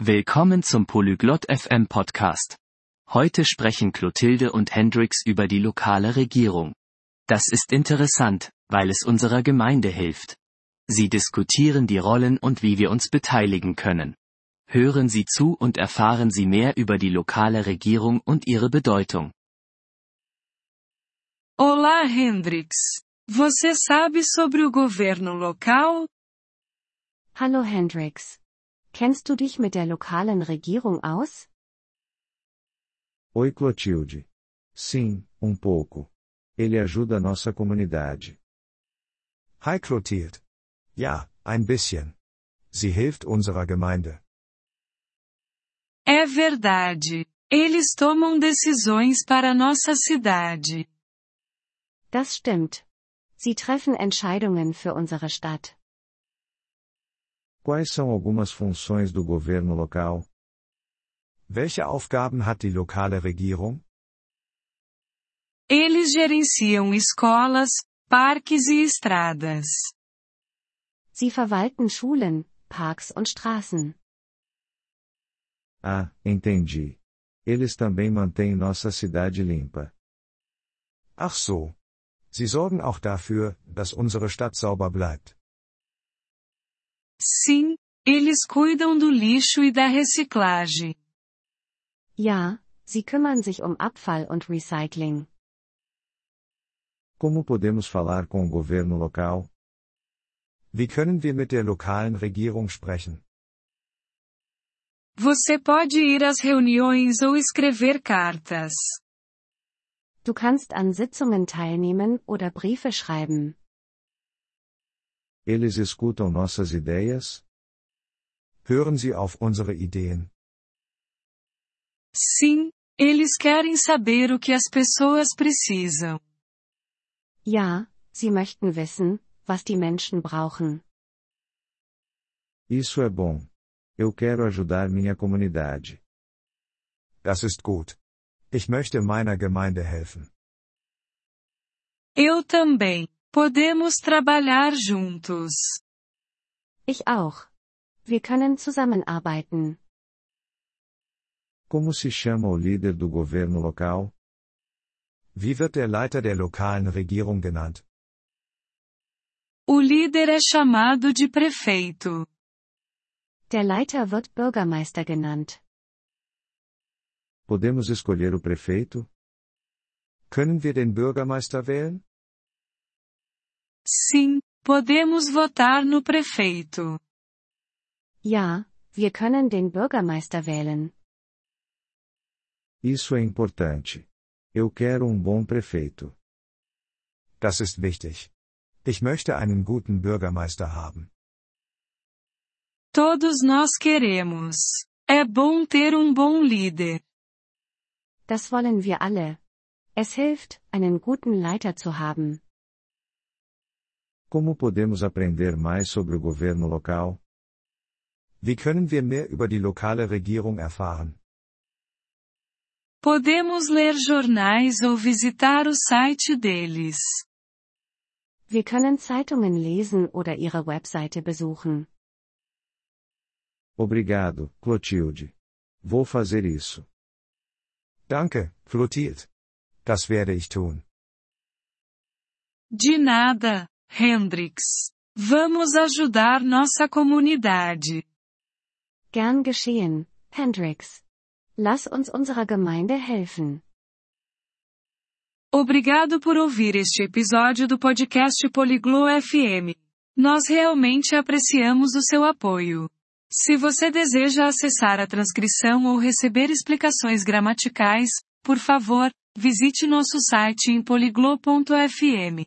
Willkommen zum Polyglot FM Podcast. Heute sprechen Clotilde und Hendrix über die lokale Regierung. Das ist interessant, weil es unserer Gemeinde hilft. Sie diskutieren die Rollen und wie wir uns beteiligen können. Hören Sie zu und erfahren Sie mehr über die lokale Regierung und ihre Bedeutung. Olá, Hendrix. Você sabe sobre o governo local? Hallo Hendrix. Kennst du dich mit der lokalen Regierung aus? Oi Clotilde. Sim, um pouco. Ele ajuda nossa comunidade. Hi Clotilde. Ja, ein bisschen. Sie hilft unserer Gemeinde. É verdade. Eles tomam decisões para nossa cidade. Das stimmt. Sie treffen Entscheidungen für unsere Stadt. Quais são algumas funções do governo local? Welche Aufgaben hat die lokale Regierung? Eles gerenciam escolas, parques e estradas. Sie verwalten Schulen, Parks und Straßen. Ah, entendi. Eles também mantêm nossa cidade limpa. Ach so. Sie sorgen auch dafür, dass unsere Stadt sauber bleibt. Sim, eles cuidam do lixo e da reciclagem. Ja, sie kümmern sich um Abfall und Recycling. Como podemos falar com o governo local? Wie können wir mit der lokalen Regierung sprechen? Você pode ir às reuniões ou escrever cartas. Du kannst an Sitzungen teilnehmen oder Briefe schreiben. Eles escutam nossas ideias? Hören Sie auf unsere Ideen. Sim, eles querem saber o que as pessoas precisam. Ja, sie möchten wissen, was die Menschen brauchen. Isso é bom. Eu quero ajudar minha comunidade. Das ist gut. Ich möchte meiner Gemeinde helfen. Eu também. Podemos trabalhar juntos. Ich auch. Wir können zusammenarbeiten. Como se chama o líder do governo local? Wie wird der Leiter der lokalen Regierung genannt? O líder é chamado de prefeito. Der Leiter wird Bürgermeister genannt. Podemos escolher o prefeito? Können wir den Bürgermeister wählen? Sim, podemos votar no prefeito. Ja, wir können den Bürgermeister wählen. Isso é importante. Eu quero um bom prefeito. Das ist wichtig. Ich möchte einen guten Bürgermeister haben. Todos nós queremos. É bom ter um bom líder. Das wollen wir alle. Es hilft, einen guten Leiter zu haben. Como podemos aprender mais sobre o governo local? Wie können wir mehr über die lokale Regierung erfahren? Podemos ler jornais ou visitar o site deles. Wir können Zeitungen lesen oder ihre Webseite besuchen. Obrigado, Clotilde. Vou fazer isso. Danke, Clotilde. Das werde ich tun. De nada, Hendrix. Vamos ajudar nossa comunidade. Gern geschehen, Hendrix. Lass uns unserer Gemeinde helfen. Obrigado por ouvir este episódio do podcast Poliglo FM. Nós realmente apreciamos o seu apoio. Se você deseja acessar a transcrição ou receber explicações gramaticais, por favor, visite nosso site em poliglo.fm.